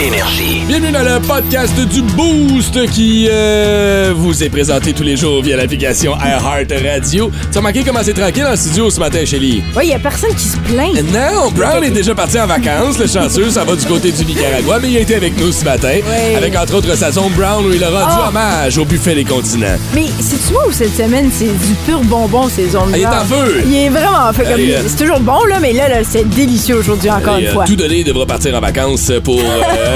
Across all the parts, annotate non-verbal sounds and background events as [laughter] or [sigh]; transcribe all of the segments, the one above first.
Énergie. Bienvenue dans le podcast du Boost qui euh, vous est présenté tous les jours via l'application iHeart Radio. Tu as remarqué comment c'est tranquille en studio ce matin, Shelly? Oui, il y a personne qui se plaint. Non, Brown est déjà parti en vacances, le chanceux, ça va du côté du Nicaragua, mais il a été avec nous ce matin, Oui. avec entre autres sa zone Brown où il a rendu Oh. hommage au buffet des continents. Mais c'est-tu moi où cette semaine, c'est du pur bonbon, ces Ah, il est en feu. Il est vraiment en feu. Comme euh. C'est toujours bon, là, mais là, là c'est délicieux aujourd'hui, encore une euh, fois. tout donné devra partir en vacances pour euh,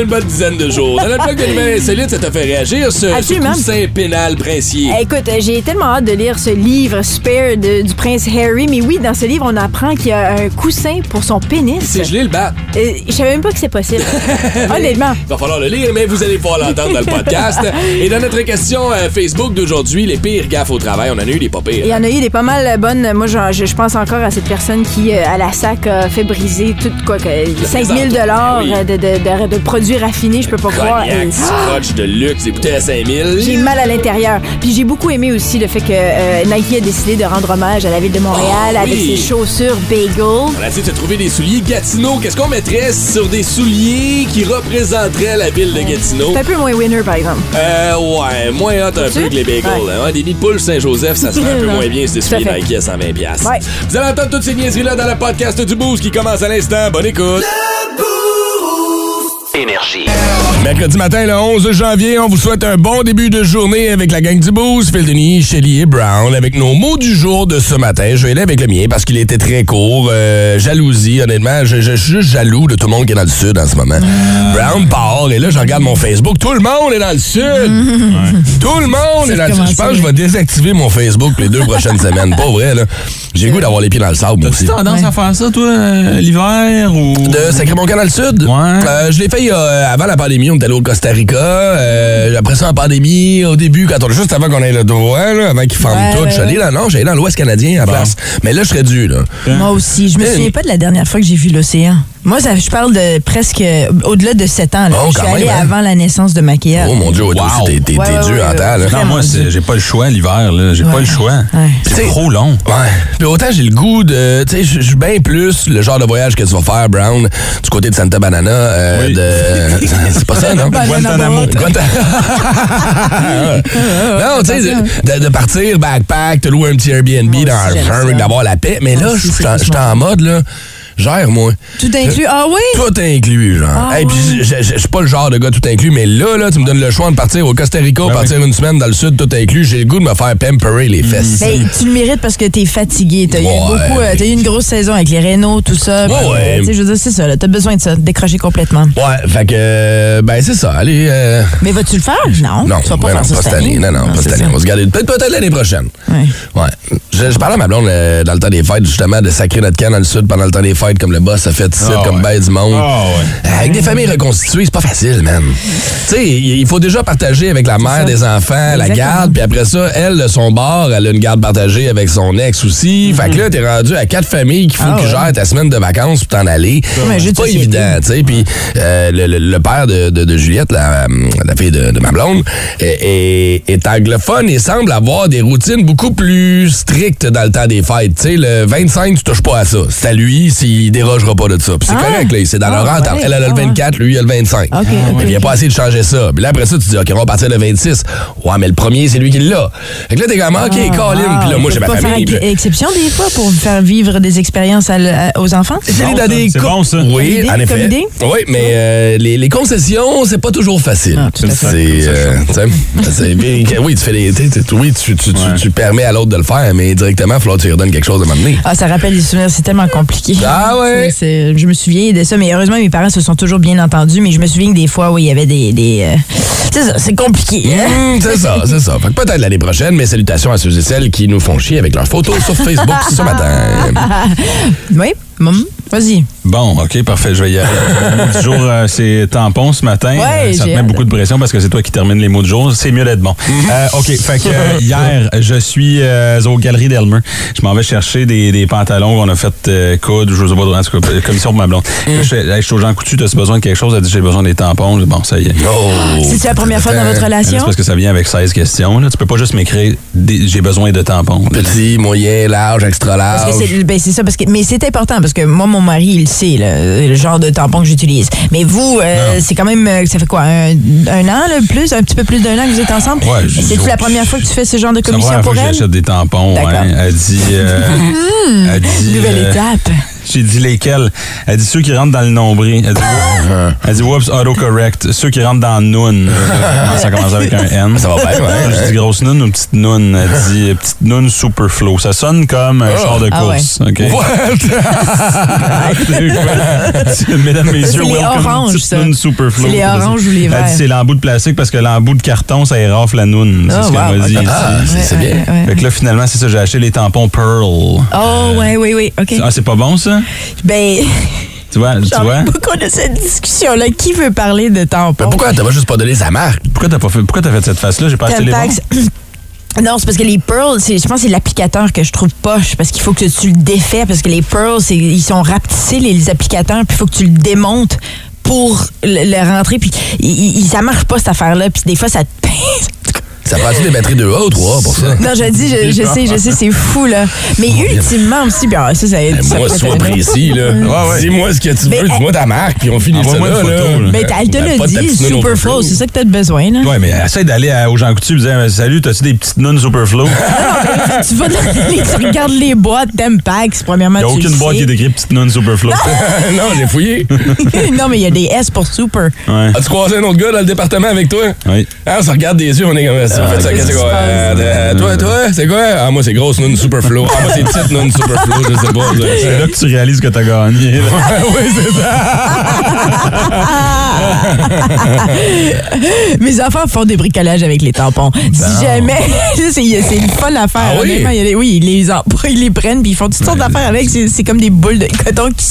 une bonne dizaine de jours. Dans la plaque insolite, ça t'a fait réagir, ce, coussin pénal princier. Eh, Écoute, euh, j'ai tellement hâte de lire ce livre Spare de- du prince Harry. Mais oui, dans ce livre, on apprend qu'il y a un coussin pour son pénis. C'est gelé le bat. Euh, je savais même pas que c'est possible. [laughs] Honnêtement. Il va falloir le lire, mais vous allez pouvoir l'entendre dans le podcast. [laughs] Et dans notre question euh, Facebook d'aujourd'hui, les pires gaffes au travail, on en a eu des pas pires. Il y en a eu des pas mal bonnes. Moi, je, je pense encore à cette personne qui, euh, à la sac, a fait briser tout, quoi, que 5000 dollars Oui. de, de, de- de produits raffinés, je peux pas croire. Cognac, scotch de luxe, des bouteilles à 5000. J'ai mal à l'intérieur. Puis j'ai beaucoup aimé aussi le fait que euh, Nike a décidé de rendre hommage à la ville de Montréal Oh, avec oui. ses chaussures bagel. On a essayé de se trouver des souliers Gatineau. Qu'est-ce qu'on mettrait sur des souliers qui représenteraient la ville de Gatineau? C'est un peu moins winner, par exemple. Euh, ouais, moins hot un peu que les bagels. Ouais. hein. Ouais, des nids de poule Saint-Joseph, ça serait un peu [laughs] moins bien si à souliers fait. Nike à 120$. piastres. Ouais. Vous allez entendre toutes ces niaiseries-là dans le podcast du Boost qui commence à l'instant. Bonne écoute. Énergie. Mercredi matin, le 11 janvier, on vous souhaite un bon début de journée avec la gang du Boost, Phil Denis, Shelly et Brown, avec nos mots du jour de ce matin. Je vais aller avec le mien parce qu'il était très court. Euh, jalousie, honnêtement, je, je suis juste jaloux de tout le monde qui est dans le sud en ce moment. Brown part, et là, je regarde mon Facebook. Tout le monde est dans le sud! Tout le monde est dans le sud. Je pense que je vais désactiver mon Facebook les deux prochaines semaines. Pas vrai, là. J'ai le goût d'avoir les pieds dans le sable, aussi. T'as tendance à faire ça, toi, euh, l'hiver ou? De Sacré-Mon-Camp dans le sud? Ouais. Euh, je l'ai fait euh, avant la pandémie. On est allé au Costa Rica. Euh, après ça, en pandémie, au début, quand on, juste avant qu'on ait le droit, là, avant qu'ils ferment Ouais, tout, ouais, je suis allé ouais. dans, non, j'allais dans l'Ouest canadien à la place. Mais là, je serais dû, là. Moi aussi. Je me souviens pas de la dernière fois que j'ai vu l'océan. Moi, ça, je parle de presque euh, au-delà de 7 ans. Là. Oh, je suis allée même, hein? avant la naissance de Maquillage. Oh mon Dieu, Wow. t'es- t'es Ouais, t'es ouais, dur ouais, en temps, là. Non, moi, j'ai pas le choix l'hiver, là. J'ai pas le choix. Ouais. C'est trop long. Ouais. Puis autant j'ai le goût de. Tu sais, je suis bien plus le genre de voyage que tu vas faire, Brown, du côté de Santa Banana. euh, Oui. de... [laughs] [laughs] C'est pas ça, non? Guantanamo. [laughs] non, tu sais, de, de partir backpack, te louer un petit Airbnb Moi dans un d'avoir la paix. Mais là, je suis en mode, là, gère, moi. Tout inclus. Ah oui? Tout inclus, genre. Ah Et puis, je suis pas le genre de gars tout inclus, mais là, là, tu me donnes le choix de partir au Costa Rica, Ben partir une semaine dans le sud, tout inclus. J'ai le goût de me faire pamperer les fesses. Ben, tu le mérites parce que t'es fatigué. T'as eu beaucoup, euh, t'as eu une grosse saison avec les Renault, tout ça. Ouais, Puis, ouais. tu sais, Je veux dire, c'est ça. là, T'as besoin de ça, de décrocher complètement. Ouais, fait que, ben, c'est ça. Allez, euh, Mais vas-tu le faire? Non. Non, tu vas pas ben faire non, ça pas cette année. Non, non, pas c'est cette année. ça. On va se garder peut-être peut-être l'année prochaine. Ouais. Ouais. Je, je parlais à ma blonde euh, dans le temps des fêtes, justement, de sacrer notre camp dans le sud pendant le temps des fêtes, comme le boss a fait ici, Ah comme ouais. bail du monde. Ah ouais. Euh, Avec des familles reconstituées, c'est pas facile, man. Tu sais, il faut déjà partager avec la mère ça. des enfants la garde, puis après ça, elle, de son bord, elle a une garde partagée avec son ex aussi. Fait que là, t'es rendu à quatre familles qu'il faut. Ah que tu ouais. gères ta semaine de vacances pour t'en aller. C'est pas évident, tu sais. Puis euh, le, le- le père de, de- de Juliette, la, la fille de, de ma blonde, est, est- est anglophone et semble avoir des routines beaucoup plus strictes dans le temps des fêtes. Tu sais, le 25, tu touches pas à ça. C'est à lui s'il dérogera pas de ça. Puis c'est Ah. correct, là. C'est dans leur Ah, entente. ouais. Elle, elle a le Ah, ouais. 24, lui, il a le 25. OK, Mais il n'y a pas assez de changer ça. Puis là, après ça, tu dis, OK, on va partir le 26. Ouais, mais le premier, c'est lui qui l'a. Fait que là, t'es comme, OK, Colin. Ah, Puis là, moi, j'ai ma famille. faire exception des fois pour faire vivre des expériences à l- à- aux enfants? L'ai bon. C'est co- bon, ça. Oui, idée, en comme effet. idée? Oui, mais euh, les, les concessions, c'est pas toujours facile. Ah, c'est, euh, [laughs] tu sais, c'est bien- oui, tu fais les, tu sais, tu- oui, tu, tu, tu- Ouais. tu permets à l'autre de le faire, mais indirectement, il va falloir que tu lui redonnes quelque chose à m'amener. Ah, ça rappelle des souvenirs, c'est tellement compliqué. Ah ouais? Je me souviens de ça, mais heureusement, mes parents se sont toujours bien entendus, mais je me souviens que des fois, oui, il y avait des. des euh, c'est ça, c'est compliqué. hein? Hum, c'est ça, c'est ça. Fait que peut-être l'année prochaine, mais salutations à ceux et celles qui nous font chier avec leurs photos sur Facebook ce matin. [laughs] Oui, maman, vas-y. Bon, OK, parfait. Je vais y aller. [laughs] Le mot du jour, euh, c'est tampon ce matin. Ouais, Euh, ça te met hâte. beaucoup de pression parce que c'est toi qui termine les mots du jour. C'est mieux d'être bon. [laughs] Euh, OK, fait que euh, hier, je suis euh, aux Galeries d'Elmer. Je m'en vais chercher des, des pantalons qu'on a fait euh, coudre, je sais pas, en tout cas, commission pour ma blonde. Je fais, Hey, je suis au Jean Coutu, t'as besoin de quelque chose? Elle dit, j'ai besoin des tampons. Je Bon, ça y est. Oh! C'est-tu la première fois dans votre C'est relation? parce que ça vient avec 16 questions. Là. Tu peux pas juste m'écrire, j'ai besoin de tampons. Petit, moyen, large, extra large. Parce que c'est ben, c'est ça, parce que, mais c'est important parce que moi, mon mari, il sait, le genre de tampon que j'utilise. Mais vous, euh, c'est quand même, euh, ça fait quoi, un, un an, là, plus, un petit peu plus d'un an que vous êtes ensemble? Ouais, C'est-tu la première fois que tu fais ce genre de C'est la commission première fois pour que elle? j'achète des tampons. Ouais. Elle dit. euh, [laughs] elle dit Nouvelle étape. J'ai dit lesquels. Elle dit ceux qui rentrent dans le nombril. Elle dit, elle dit whoops, autocorrect. Ceux qui rentrent dans noun. Euh, [laughs] Ça commence avec un N. Ça va bien, ouais. J'ai dit grosse noun ou petite noun? Elle dit euh, petite noun super flow. Ça sonne comme un char de Ah course. OK? What? [laughs] Mesdames, messieurs, C'est les welcome oranges, petite ça. noun. C'est les oranges ou les Elle verts? dit c'est l'embout de plastique parce que l'embout de carton, ça érafle la noun. C'est Ah, ce qu'elle wow, m'a dit. Ah, c'est bien. Ouais, ouais, Fait que là, finalement, c'est ça, j'ai acheté les tampons Pearl. Oh, ouais, oui, oui, OK. Ah, c'est pas bon, ça? Ben, [laughs] Tu vois? Tu vois? beaucoup de cette discussion-là. Qui veut parler de tampon? Mais pourquoi t'as pas juste pas donné sa marque? Pourquoi t'as pas fait, pourquoi t'as fait cette face-là? J'ai pas acheté les bons. [clears throat] Non, c'est parce que les pearls, c'est- je pense que c'est l'applicateur que je trouve poche parce qu'il faut que tu le défais parce que les pearls, c'est- ils sont rapetissés, les, les applicateurs, puis il faut que tu le démontes pour le, le rentrer. Puis ça marche pas cette affaire-là. Puis des fois, ça te pince. Ça prend-tu des batteries 2A ou 3 pour ça? Non, je dis, je, je sais, je sais, c'est fou, là. Mais ultimement aussi, bien, ça, ça, Ben, ça moi, peut être sois précis, là. ouais. Dis-moi ce que tu veux, dis-moi ta marque, puis on finit ça là. Mais t'as- elle te Ben, de ta dit, Superflow, c'est ça que t'as besoin, là. Ouais, mais essaye d'aller à- aux gens coutus et dire Salut, t'as-tu des petites nounes Superflow? tu vas dans les, tu regardes les boîtes Tempax, premièrement, Il n'y a le aucune boîte qui est écrite petite noune Superflow. non, [laughs] j'ai fouillé. [laughs] non, mais il y a des S pour super. Ouais. As-tu croisé un autre gars dans le département avec toi? Oui. Ah, on se regarde des yeux, on est comme ça. On fait ça, qu'est-ce que? Euh, toi, toi, c'est quoi? Ah, moi, c'est grosse noune superflow. Ah, moi, c'est petite noune superflow, je sais pas. C'est là que tu réalises que t'as gagné. [laughs] oui, c'est ça. [laughs] [laughs] Mes enfants font des bricolages avec les tampons. Si jamais, [laughs] c'est une folle affaire. Ah oui? honnêtement. Il y a des- oui, ils les, en- [laughs] ils les prennent puis ils font toutes sortes d'affaires avec. C'est comme des boules de coton qui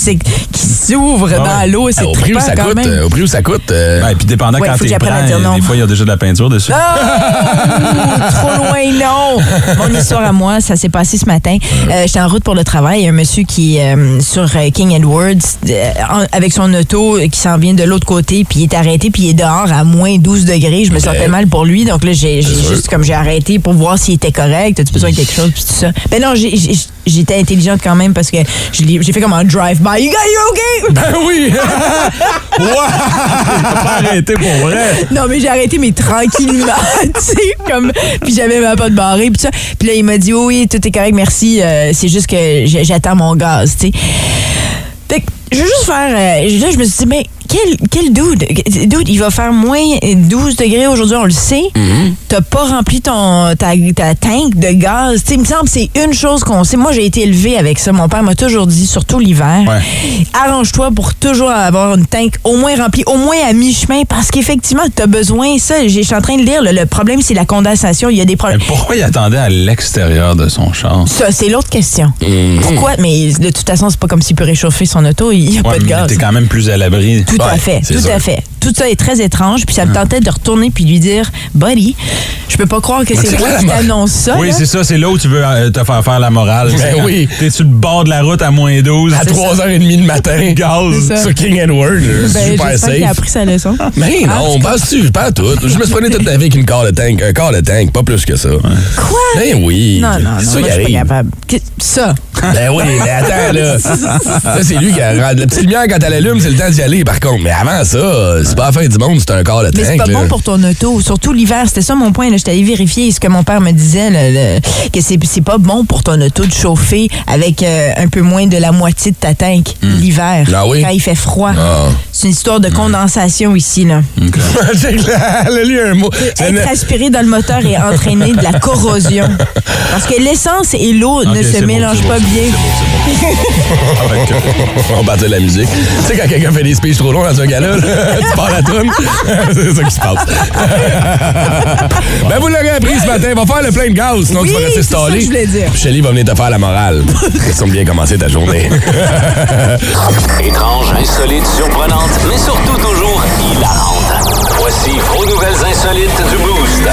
s'ouvrent dans l'eau. C'est Ah, Au prix où ça quand coûte, même. euh, au prix où ça coûte. euh, Ouais, puis dépendant Ouais, quand dire non. des fois, il y a déjà de la peinture dessus. Ah! trop loin, non! Mon histoire à moi, ça s'est passé ce matin. Euh, J'étais en route pour le travail. Il y a un monsieur qui, euh, sur euh, King Edwards, euh, avec son auto, euh, qui s'en vient de l'autre côté, puis il est arrêté, puis il est dehors à moins 12 degrés. Je me sentais mal pour lui. Donc là, j'ai juste comme j'ai arrêté pour voir s'il était correct. As-tu besoin de quelque chose, puis tout ça? Ben non, j'étais intelligente quand même parce que j'ai fait comme un drive-by. You got you okay? [laughs] Ben oui! [laughs] Pas arrêté pour vrai. Non, mais j'ai arrêté, mais tranquillement, [laughs] tu sais, comme... Puis j'avais ma pote barrée, puis ça. Puis là, il m'a dit, oh oui, tout est correct, merci. euh, c'est juste que j'attends mon gaz, tu sais. Fait que je veux juste faire... euh, là, je me suis dit, mais quel, quel dude? Dude, il va faire moins 12 degrés aujourd'hui, on le sait. T'as pas rempli ton, ta, ta tank de gaz. Sais, il me semble que c'est une chose qu'on sait. Moi, j'ai été élevée avec ça. Mon père m'a toujours dit, surtout l'hiver, Ouais. arrange-toi pour toujours avoir une tank au moins remplie, au moins à mi-chemin, parce qu'effectivement, t'as besoin, ça, je suis en train de lire, le, le problème, c'est la condensation. Il y a des Mais problèmes. pourquoi il attendait à l'extérieur de son char? Ça, c'est l'autre question. Mm. Pourquoi? Mais de toute façon, c'est pas comme s'il peut réchauffer son auto, il n'y a Ouais, pas de mais gaz. t'es quand même plus à l'abri. Tout à Ouais, fait, c'est tout sûr. à fait. Tout ça est très étrange, puis ça me tentait de retourner puis lui dire, buddy, je peux pas croire que c'est la qui [laughs] mo- t'annonce ça. Oui, c'est ça, c'est là où tu veux euh, te faire faire la morale. Ben oui. T'es sur le bord de la route à moins 12. À 3h30 le matin. [laughs] Gaz. Sur King Edward, Ben, super j'espère qu'il a safe. appris sa leçon. [laughs] Mais non, penses-tu, pas tout. Je me suis prenais toute la vie avec une quart de tank, un quart de tank, pas plus que ça. Quoi? Ben oui. Non, non, non, C'est ça moi, qui je suis pas arrive. capable. Ça. Ben oui, mais attends, là. Ça, c'est lui qui a. La petite lumière, quand elle allume, c'est le temps d'y aller, par contre. Mais avant ça, c'est pas la fin du monde, c'est un corps de Mais c'est tank. pas là. bon pour ton auto, surtout l'hiver. C'était ça mon point. J'étais allée vérifier ce que mon père me disait, le- que c'est c'est pas bon pour ton auto de chauffer avec euh, un peu moins de la moitié de ta tank l'hiver, Ah oui? quand il fait froid. Ah. C'est une histoire de condensation ici. Là. [laughs] Elle a lu un mot. Être aspiré dans le moteur et entraîner de la [laughs] corrosion. Parce que l'essence et l'eau ne se mélangent pas bien. [laughs] On partait de la musique. Tu sais, quand quelqu'un fait des speeches trop longs dans un gala, là, [laughs] tu pars la toune? [laughs] c'est ça qui se passe. [laughs] ben, vous l'aurez appris ce matin. Va faire le plein de gaz, sinon Oui, tu vas rester stallé. je voulais dire. Shelly va venir te faire la morale. Question de bien commencer ta journée. Étrange, insolite, surprenante, mais surtout toujours hilarante. Voici vos nouvelles insolites du Boost.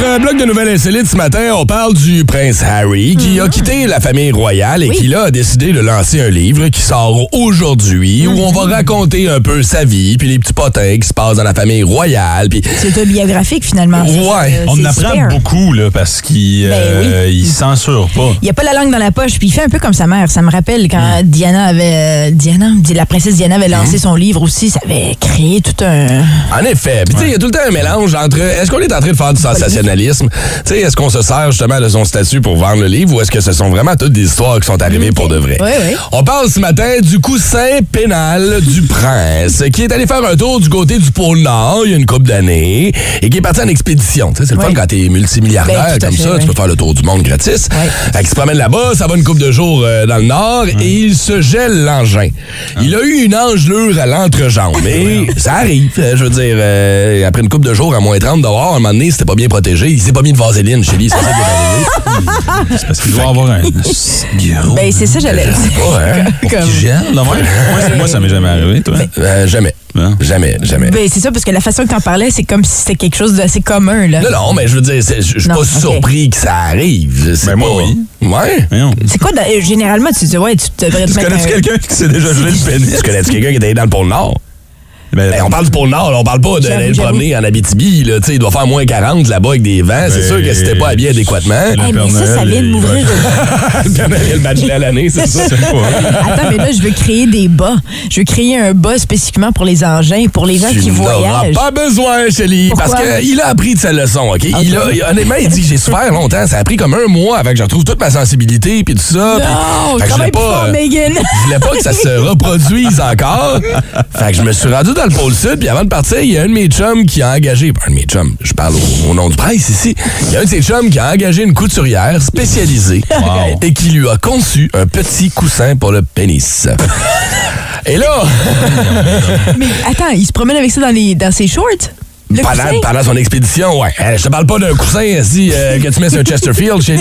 Notre bloc de nouvelles insolites ce matin, on parle du prince Harry qui a quitté la famille royale et qui là a décidé de lancer un livre qui sort aujourd'hui où on va raconter un peu sa vie puis les petits potins qui se passent dans la famille royale puis C'est autobiographique finalement. C'est- Ouais. euh, On apprend super. beaucoup, là, parce qu'il Ben euh, oui. il censure pas. Il a pas la langue dans la poche, puis il fait un peu comme sa mère. Ça me rappelle quand Diana avait. euh, Diana, la princesse Diana avait lancé son livre aussi, ça avait créé tout un. En effet. Puis, tu sais, il y a tout le temps un mélange entre est-ce qu'on est en train de faire du Tu sais, est-ce qu'on se sert justement de son statut pour vendre le livre ou est-ce que ce sont vraiment toutes des histoires qui sont arrivées pour de vrai? Oui, oui. On parle ce matin du coussin pénal du prince qui est allé faire un tour du côté du pôle Nord il y a une couple d'années et qui est parti en expédition. Tu sais, c'est le Oui. fun quand t'es multimilliardaire Ben, comme fait, ça, tu peux faire le tour du monde gratis. Fait qu'il se promène là-bas, ça va une couple de jours euh, dans le Nord et il se gèle l'engin. Il a eu une engelure à l'entrejambe. [laughs] Mais ça arrive. euh, Je veux dire, euh, après une couple de jours à moins 30 dehors, à un moment donné, c'était pas bien protégé. Il s'est pas mis de vaseline chez lui. C'est ça qui est arrivé. C'est parce qu'il doit avoir un [laughs] gros. Ben, c'est ça, j'allais dire. Hein? [laughs] Comme- qui gèle, là, ouais. moi, c'est- moi, ça m'est jamais arrivé, toi. Euh, jamais. Hein? Jamais, jamais. Ben, c'est ça, parce que la façon que t'en parlais, c'est comme si c'était quelque chose d'assez commun, là. Non, non, mais je veux dire, je suis pas surpris que ça arrive. Ben, moi, pas- oui. Ouais. C'est quoi, dans- euh, généralement, tu dis, ouais, tu devrais te Tu connais-tu un- quelqu'un qui s'est déjà gelé le [laughs] pénis? Tu connais-tu quelqu'un qui est allé dans le pôle Nord? Ben, Hey, on parle du pôle Nord, on parle pas d'aller promener en Abitibi. Là, Tu sais, il doit faire moins 40 là-bas avec des vents. C'est Ben, sûr que t'es pas habillé adéquatement, Hey, Le mais ça, ça vient de m'ouvrir. le Père Noël, le à l'année, c'est ça? C'est pas- Attends, mais là, je veux créer des bas. Je veux créer un bas spécifiquement pour les engins, pour les gens Tu qui voyagent. pas besoin, Shelly, parce qu'il a appris de sa leçon, OK? Il a, il- honnêtement, il dit j'ai souffert longtemps. Ça a pris comme un mois avant que je retrouve toute ma sensibilité puis tout ça. Non, que je voulais plus fort, euh, Megan. Je voulais pas que ça se reproduise encore. Fait que je me suis rendu dans le pôle sud, puis avant de partir, il y a un de mes chums qui a engagé. Un de mes chums, je parle au, au nom du presse ici. Il y a un de ses chums qui a engagé une couturière spécialisée [laughs] Wow. et qui lui a conçu un petit coussin pour le pénis. Et là, [laughs] Mais attends, il se promène avec ça dans, les, dans ses shorts? Pendant, son expédition, ouais. Euh, je te parle pas d'un coussin si, euh, que tu mets sur un Chesterfield là. C'est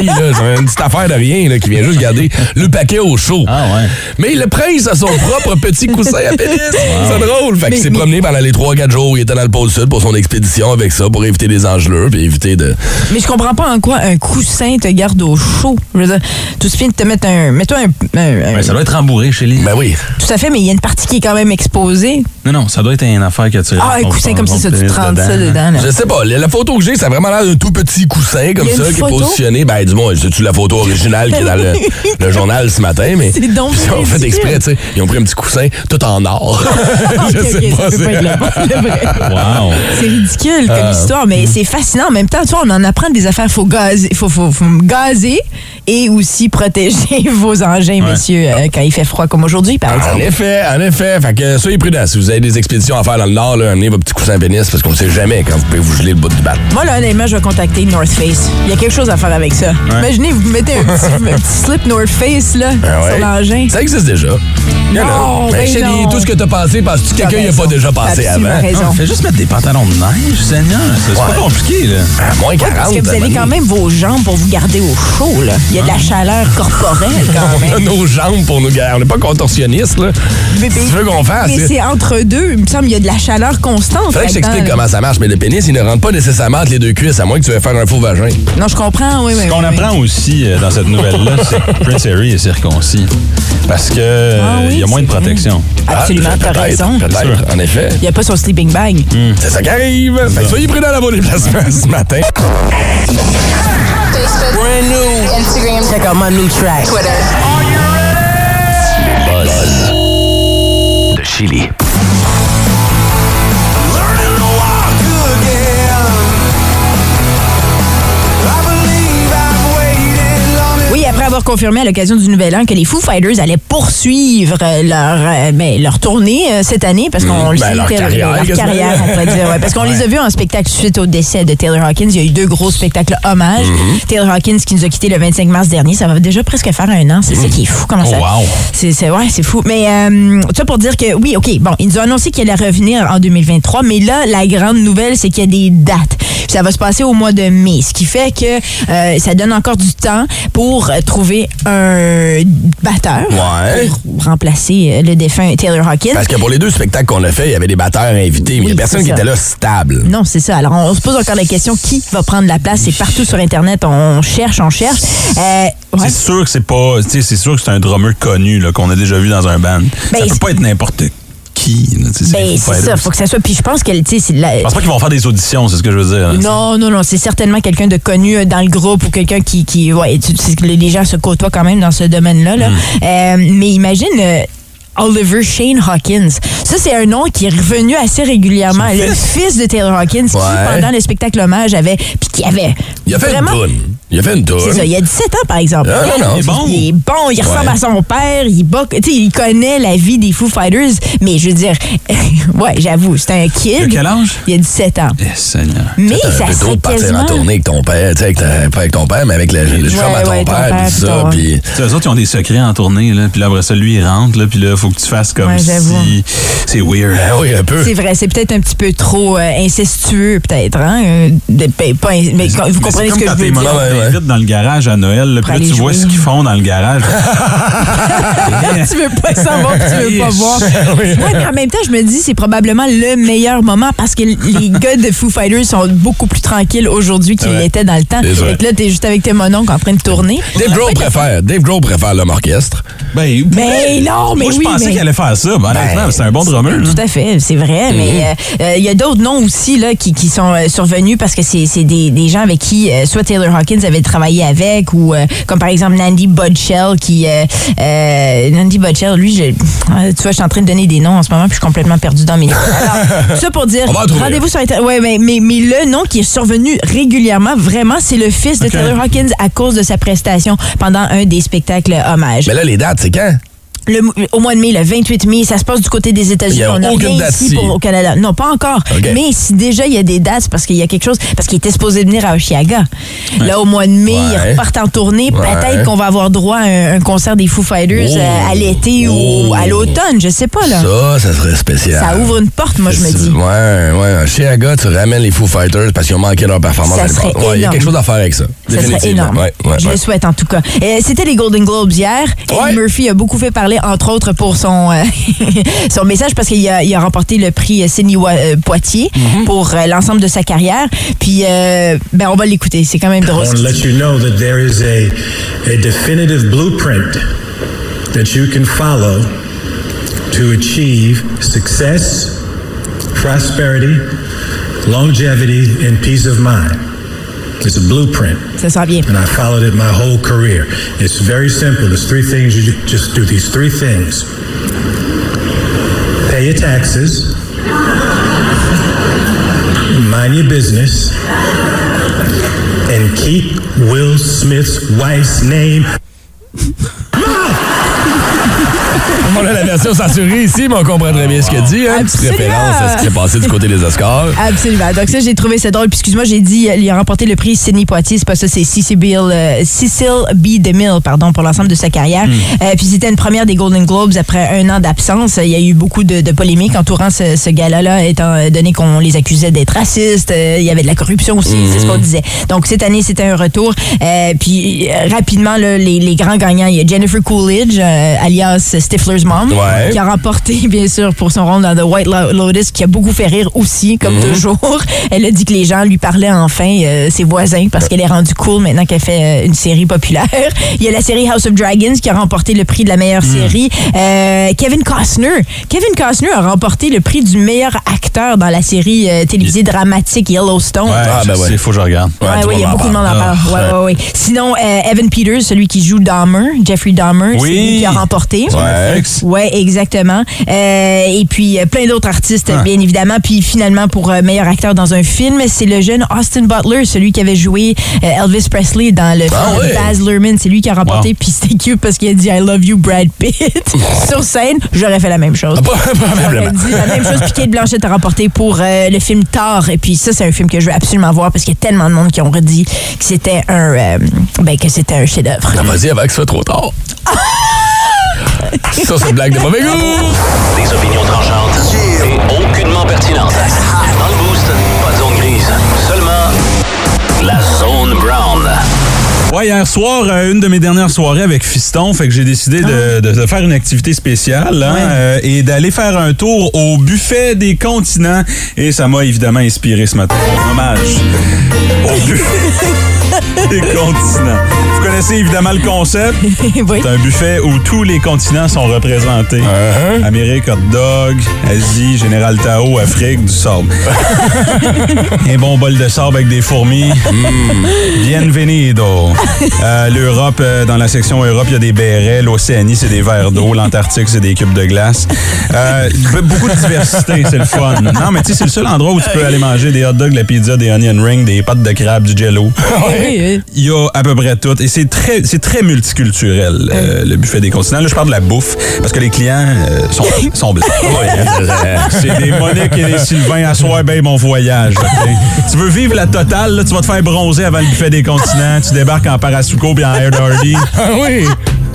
une petite affaire de rien, là, qui vient juste garder le paquet au chaud. Ah, ouais. Mais le prince a son propre petit coussin à pénis. [laughs] C'est drôle. Fait qu'il s'est mais- promené pendant les 3-4 jours. Il était dans le pôle sud pour son expédition avec ça, pour éviter des engelures puis éviter de. Mais je comprends pas en quoi un coussin te garde au chaud. Je veux dire, tout suffit de te mettre un. Mets-toi un. un- un- ça doit être rembourré lui. Ben oui. Tout à fait, mais il y a une partie qui est quand même exposée. Non, non, ça doit être une affaire que tu. Ah, un coussin comme c'est ça, tu te rentres ça dedans. là. Je sais pas. La, la photo que j'ai, ça a vraiment l'air d'un tout petit coussin comme Il y a ça une qui est photo? positionné. Ben, du moins, c'est-tu la photo originale qui est dans le, [laughs] le journal ce matin, mais. C'est donc Ils ont fait ridicule. exprès, tu sais. Ils ont pris un petit coussin tout en or. [laughs] je Ok, sais ok, pas. ça peut c'est- pas être le, le vrai. Wow. C'est ridicule comme Ah. histoire, mais Mm. c'est fascinant. En même temps, tu vois, on en apprend des affaires. Faut gazer, faut, faut, faut gazer et aussi protéger [laughs] vos engins, messieurs, euh, quand il fait froid comme aujourd'hui, par En exemple. effet, en effet. Fait que soyez prudents. Si vous avez des expéditions à faire dans le Nord, là, amenez votre petit coussin pénis parce qu'on sait jamais quand vous pouvez vous geler le bout du bat. Moi, là, honnêtement, je vais contacter North Face. Il y a quelque chose à faire avec ça. Imaginez, vous mettez un petit, [laughs] un petit slip North Face là, Ah ouais. sur l'engin. Ça existe déjà. Il y en a. Non, Ben, ben Chélie, non. tout ce que t'as passé, penses-tu que quelqu'un n'y a pas déjà passé absolument avant? raison. Ah, fais juste mettre des pantalons de neige, Seigneur. C'est Ouais. pas compliqué, là. À moins 40. Parce que vous avez quand même vos jambes pour vous garder au chaud. Là. Il y a de la chaleur corporelle quand [laughs] On a même. nos jambes pour nous garder. On n'est pas contorsionnistes, là. Mais, tu veux qu'on fasse? mais c'est entre deux. Il me semble qu'il y a de la chaleur constante. Faudrait que je t'explique comment ça marche, mais le pénis, il ne rentre pas nécessairement entre les deux cuisses, à moins que tu veuilles faire un faux vagin. Non, je comprends. Oui, oui, Ce qu'on oui, oui. apprend aussi euh, dans cette nouvelle-là, c'est que Prince Harry est circoncis. Parce que euh, Ah oui, il y a moins de protection. Absolument, Ah, t'as raison. Peut-être, en effet. Il n'y a pas son sleeping bag. C'est ça qui arrive. Fait que soyez prudents dans vos déplacements ce matin. Instagram. Check out my new track. Twitter. Chili. Avoir confirmé à l'occasion du Nouvel An que les Foo Fighters allaient poursuivre euh, leur, euh, ben, leur tournée euh, cette année, parce qu'on Mm, le ben, sait, leur Taylor- carrière, leur quasiment. carrière, on pourrait dire. ouais, parce qu'on les a vus en spectacle suite au décès de Taylor Hawkins. Il y a eu deux gros spectacles hommages. Mm-hmm. Taylor Hawkins qui nous a quittés le 25 mars dernier. Ça va déjà presque faire un an. C'est ça qui est fou. Comment ça? Oh, wow. C'est, c'est, ouais, c'est fou. Mais euh, ça pour dire que, oui, OK, bon, ils nous ont annoncé qu'il allait revenir en 2023, mais là, la grande nouvelle, c'est qu'il y a des dates. Puis ça va se passer au mois de mai, ce qui fait que euh, ça donne encore du temps pour euh, trouver un batteur Ouais. pour remplacer euh, le défunt Taylor Hawkins. Parce que pour les deux spectacles qu'on a fait, il y avait des batteurs invités, mais il n'y Oui, a personne qui était là stable. Non, c'est ça. Alors, on, se pose encore la question qui va prendre la place? C'est partout sur Internet. On cherche, on cherche. Euh, ouais. C'est sûr que c'est pas. tu sais, C'est sûr que c'est un drummer connu qu'on a déjà vu dans un band. Ben, ça peut pas être n'importe qui. Ben, c'est ça. Faut que ça soit. Puis je pense que, tu sais, la- Je pense pas qu'ils vont faire des auditions, c'est ce que je veux dire. hein. Non, non, non, c'est certainement quelqu'un de connu euh, dans le groupe ou quelqu'un qui, qui ouais, tu- les gens se côtoient quand même dans ce domaine-là. Hmm. Euh, mais imagine euh, Oliver Shane Hawkins. Ça, c'est un nom qui est revenu assez régulièrement. Son Le fils? de Taylor Hawkins, qui pendant le spectacle hommage avait, puis qui avait Il a fait vraiment. une. Il a fait une toune. C'est ça, il a 17 ans, par exemple. Ah, non, non, Il est bon. Il est bon, il ressemble Ouais. à son père, il, bat, il connaît la vie des Foo Fighters, mais je veux dire, [laughs] ouais, j'avoue, c'est un kid. Il a quel âge? Il a 17 ans. Eh, Seigneur. Mais ça trop serait de partir quasiment... en tournée avec ton père, tu sais, pas avec ton père, mais avec le, le chum à ton ouais, ton père, puis puis ça, puis... Tu sais, eux autres, ils ont des secrets en tournée, là, puis là, après ça, lui, il rentre, là, puis là, faut que tu fasses comme Ouais, si... C'est weird. Ah oui, un peu. C'est vrai, c'est peut-être un petit peu trop euh, incestueux, peut-être. Hein? Euh, de- ben, pas in- mais vous comprenez ce que je veux dire. Ouais. t'invitent dans le garage à Noël, là, puis là, tu vois ce qu'ils font dans le garage. [laughs] tu veux pas savoir, tu veux pas voir. [laughs] Ouais, mais en même temps, je me dis, c'est probablement le meilleur moment parce que les gars de Foo Fighters sont beaucoup plus tranquilles aujourd'hui qu'ils Ouais. l'étaient dans le temps. Fait que là, t'es juste avec tes mononcles en train de tourner. Dave Grohl préfère, Dave Grohl préfère l'homme orchestre. Ben, Mais non, mais Moi, je oui, pensais mais- qu'il allait faire ça. Ben, c'est un bon drummer. Tout à fait, c'est vrai. Mais euh, euh, il y a d'autres noms aussi là, qui, qui sont euh, survenus parce que c'est c'est des, des gens avec qui euh, soit Taylor Hawkins avait travaillé avec ou euh, comme par exemple Nandy Budshell qui... euh, euh, Nandy Budshell, lui, je, euh, tu vois, je suis en train de donner des noms en ce moment puis je suis complètement perdu dans mes noms. Alors, ça pour dire, rendez-vous sur Internet. Ouais, mais, mais, mais le nom qui est survenu régulièrement, vraiment, c'est le fils de. Taylor Hawkins à cause de sa prestation pendant un des spectacles hommages. Mais là, les dates, c'est quand? Le- au mois de mai, le 28 mai, ça se passe du côté des États-Unis. A On n'a aucune rien date ici pour, au Canada. Non, pas encore. Mais si déjà il y a des dates, parce qu'il y a quelque chose, parce qu'il était supposé venir à Oshiaga. Là, au mois de mai, Ouais. ils repartent en tournée. Ouais. Peut-être qu'on va avoir droit à un, un concert des Foo Fighters Oh. euh, à l'été Oh. ou à l'automne. Je sais pas, là. Ça, ça serait spécial. Ça ouvre une porte, moi, je me dis. Ouais, ouais. Chez Aga, tu ramènes les Foo Fighters parce qu'ils ont manqué leur performance. Il y a quelque chose à faire avec ça. Ça serait énorme. Je le souhaite en tout cas. Euh, C'était les Golden Globes hier. Eddie Murphy a beaucoup fait parler, entre autres, pour son, euh, [laughs] son message parce qu'il a, il a remporté le prix Sidney Wa- euh, Poitiers Mm-hmm. pour euh, l'ensemble de sa carrière. Puis, euh, ben, on va l'écouter. C'est quand même I drôle. want to let you know that there is a, a definitive blueprint that you can follow to achieve success, prosperity, longevity, and peace of mind. It's a blueprint. Ça bien. And I followed it my whole career. It's very simple. There's three things you just do. These three things. Pay your taxes. Mind your business. And keep Will Smith's wife's name On a la version censurée ici, mais on comprend très bien ce qu'il dit. Hein? Petite Absolument. référence à ce qui s'est passé du côté des Oscars. Absolument. Donc ça, j'ai trouvé ça drôle. Puis excuse-moi, j'ai dit, il a remporté le prix Sidney Poitier. C'est pas ça, c'est Cecil, euh, Cecil B. DeMille, pardon, pour l'ensemble de sa carrière. Euh, puis c'était une première des Golden Globes après un an d'absence. Il y a eu beaucoup de, de polémiques entourant ce, ce gala-là, étant donné qu'on les accusait d'être racistes. Euh, il y avait de la corruption aussi, c'est ce qu'on disait. Donc cette année, c'était un retour. Euh, puis rapidement, là, les, les grands gagnants, il y a Jennifer Coolidge, alias Stifler's mom, Ouais. qui a remporté, [laughs] bien sûr, pour son rôle dans The White Lo- Lotus, qui a beaucoup fait rire aussi, comme toujours. [laughs] Elle a dit que les gens lui parlaient enfin, euh, ses voisins, parce qu'elle est rendue cool maintenant qu'elle fait euh, une série populaire. [laughs] Il y a la série House of Dragons qui a remporté le prix de la meilleure série. Euh, Kevin Costner. Kevin Costner a remporté le prix du meilleur acteur dans la série euh, télévisée dramatique Yellowstone. Ouais, Ah, ben je ouais. sais, faut que je regarde. Ouais, Ouais, oui, il y a beaucoup de monde en parle. parle. Ouais, ouais, ouais. Sinon, euh, Evan Peters, celui qui joue Dahmer, Jeffrey Dahmer, c'est Oui. lui qui a remporté. Ouais. Ouais, exactement. Euh, et puis euh, plein d'autres artistes, Ah. bien évidemment. Puis finalement, pour euh, meilleur acteur dans un film, c'est le jeune Austin Butler, celui qui avait joué Elvis Presley dans le film ouais. Baz Luhrmann. C'est lui qui a remporté. Wow. Puis c'était cute parce qu'il a dit I love you, Brad Pitt. [laughs] Sur scène, j'aurais fait la même chose. J'aurais Probablement. dit la même chose. Puis Kate Blanchett a remporté pour euh, le film Thor. Et puis ça, c'est un film que je veux absolument voir parce qu'il y a tellement de monde qui ont redit que c'était un, euh, ben, que c'était un chef-d'œuvre. Ah, Vas-y avant que ce soit trop tard. Ça, c'est une blague de mauvais goût. Des opinions tranchantes et aucunement pertinentes. Dans le boost, pas de zone grise, seulement la zone brown. Ouais, hier soir, euh, une de mes dernières soirées avec Fiston, fait que j'ai décidé de, de- de faire une activité spéciale hein, euh, et d'aller faire un tour au buffet des continents. Et ça m'a évidemment inspiré ce matin. Hommage au buffet [laughs] des continents. Vous connaissez évidemment le concept. [laughs] oui. C'est un buffet où tous les continents sont représentés. Amérique, hot dog, Asie, Général Tao, Afrique, du sable. [laughs] Un bon bol de sable avec des fourmis. Mm. Bienvenido. [laughs] Euh, L'Europe, euh, dans la section Europe, il y a des bérets. L'Océanie, c'est des verres d'eau. L'Antarctique, c'est des cubes de glace. Euh, beaucoup de diversité, c'est le fun. Non, mais tu sais, c'est le seul endroit où tu peux aller manger des hot dogs, de la pizza, des onion rings, des pâtes de crabe, du jello. Oui, oui. Il y a à peu près tout. Et c'est très, c'est très multiculturel, euh, le buffet des continents. Là, je parle de la bouffe, parce que les clients euh, sont, [laughs] sont blancs. c'est des Monique et des Sylvain à soir, ben bon voyage. tu veux vivre la totale, là, tu vas te faire bronzer avant le buffet des continents. Tu débarques en parasuco puis en Air Dardy. Ah [laughs] oui.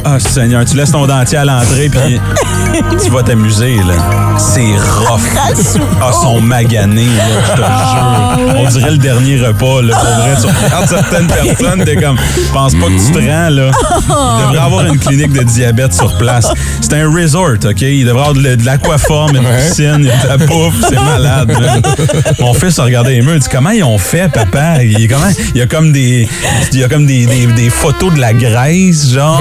Ah, Seigneur, tu laisses ton dentier à l'entrée, puis tu vas t'amuser, là. C'est rough. Ah, sont maganés, là, je te jure. On dirait le dernier repas, là. Pour vrai, tu regardes certaines personnes, t'es comme, je pense pas que tu te rends, là. Il devrait avoir une clinique de diabète sur place. C'est un resort, OK? Il devrait avoir de, de l'aquaforme, une piscine, de la bouffe, c'est malade, là. Mon fils a regardé les murs, il dit, comment ils ont fait, papa? Il, est comment, il y a comme des, il y a comme des, des, des photos de la Grèce, genre.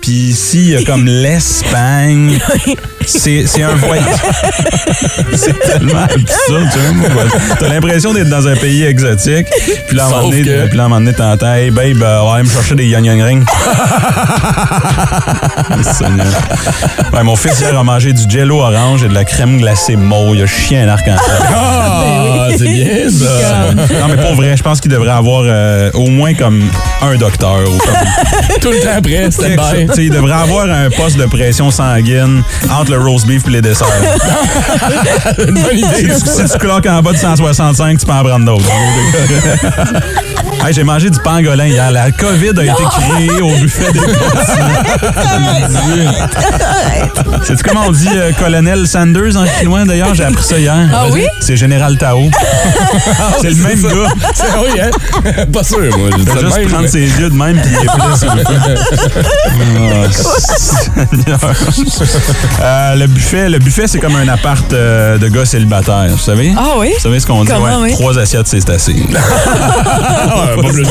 Puis ici, il y a comme [laughs] l'Espagne. C'est c'est un voyage. [laughs] c'est tellement absurde, tu vois. T'as l'impression d'être dans un pays exotique. Puis là, à un moment donné, que- puis là, à un moment donné, t'entends, hey babe, euh, on va aller me chercher des yang yang rings. [laughs] Ouais, mon fils hier a mangé du jello orange et de la crème glacée mauve. Il a chié un arc-en-ciel. Ah, c'est bien ça. Non, mais pour vrai, je pense qu'il devrait avoir euh, au moins comme un docteur ou comme Tout le temps après, c'était quelque Tu Il devrait avoir un poste de pression sanguine entre le roast beef et les desserts. Une [laughs] bonne si, idée. tu, si tu cloques en bas de 165, tu peux en prendre d'autres. [laughs] Hey, J'ai mangé du pangolin hier. La COVID a été créée au buffet des. [laughs] Sais-tu comment on dit euh, colonel Sanders en chinois d'ailleurs? J'ai appris ça hier. Ah oui? C'est général Tao. c'est le même gars. C'est oui, hein? Pas sûr, moi. Je juste même, prendre mais- ses yeux de même puis il est plus Ah. [laughs] Euh, le buffet, le buffet c'est comme un appart euh, de gars célibataires, vous savez? Ah oui? Vous savez ce qu'on dit? Ouais, oui? Trois assiettes, c'est assez. [laughs] Ah, plus.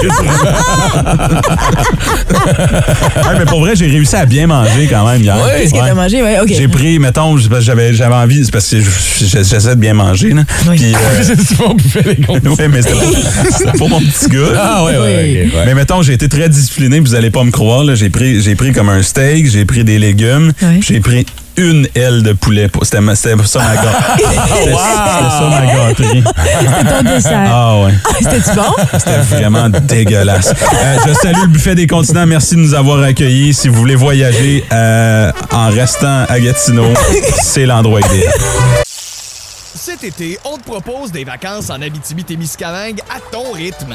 Ouais, mais pour vrai, j'ai réussi à bien manger quand même hier. Ouais. Qu'est-ce que t'as mangé? Ouais, OK. J'ai pris, mettons, j'avais, envie, c'est parce que je- je- j'essaie de bien manger. Là. Oui. Puis, euh, [laughs] C'est mon buffet les gars. ouais, mais c'était pour mon petit gars. Ah Oui. ok, ouais. Mais mettons, j'ai été très discipliné, vous allez pas me croire. là. J'ai pris, j'ai pris comme un steak, j'ai pris des légumes, Oui. j'ai pris une aile de poulet. pour- C'était ma- c'était ça ma gâterie. [laughs] C'était c'était ça ma gâterie. C'était ton dessert. Ah ouais. C'était-tu bon? C'était vraiment dégueulasse. Euh, je salue le buffet des continents. Merci de nous avoir accueillis. Si vous voulez voyager euh, en restant à Gatineau, c'est l'endroit idéal. Cet été, on te propose des vacances en Abitibi-Témiscamingue à ton rythme.